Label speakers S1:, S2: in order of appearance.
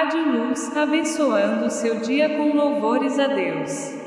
S1: Rádio Luz, abençoando seu dia com louvores a Deus.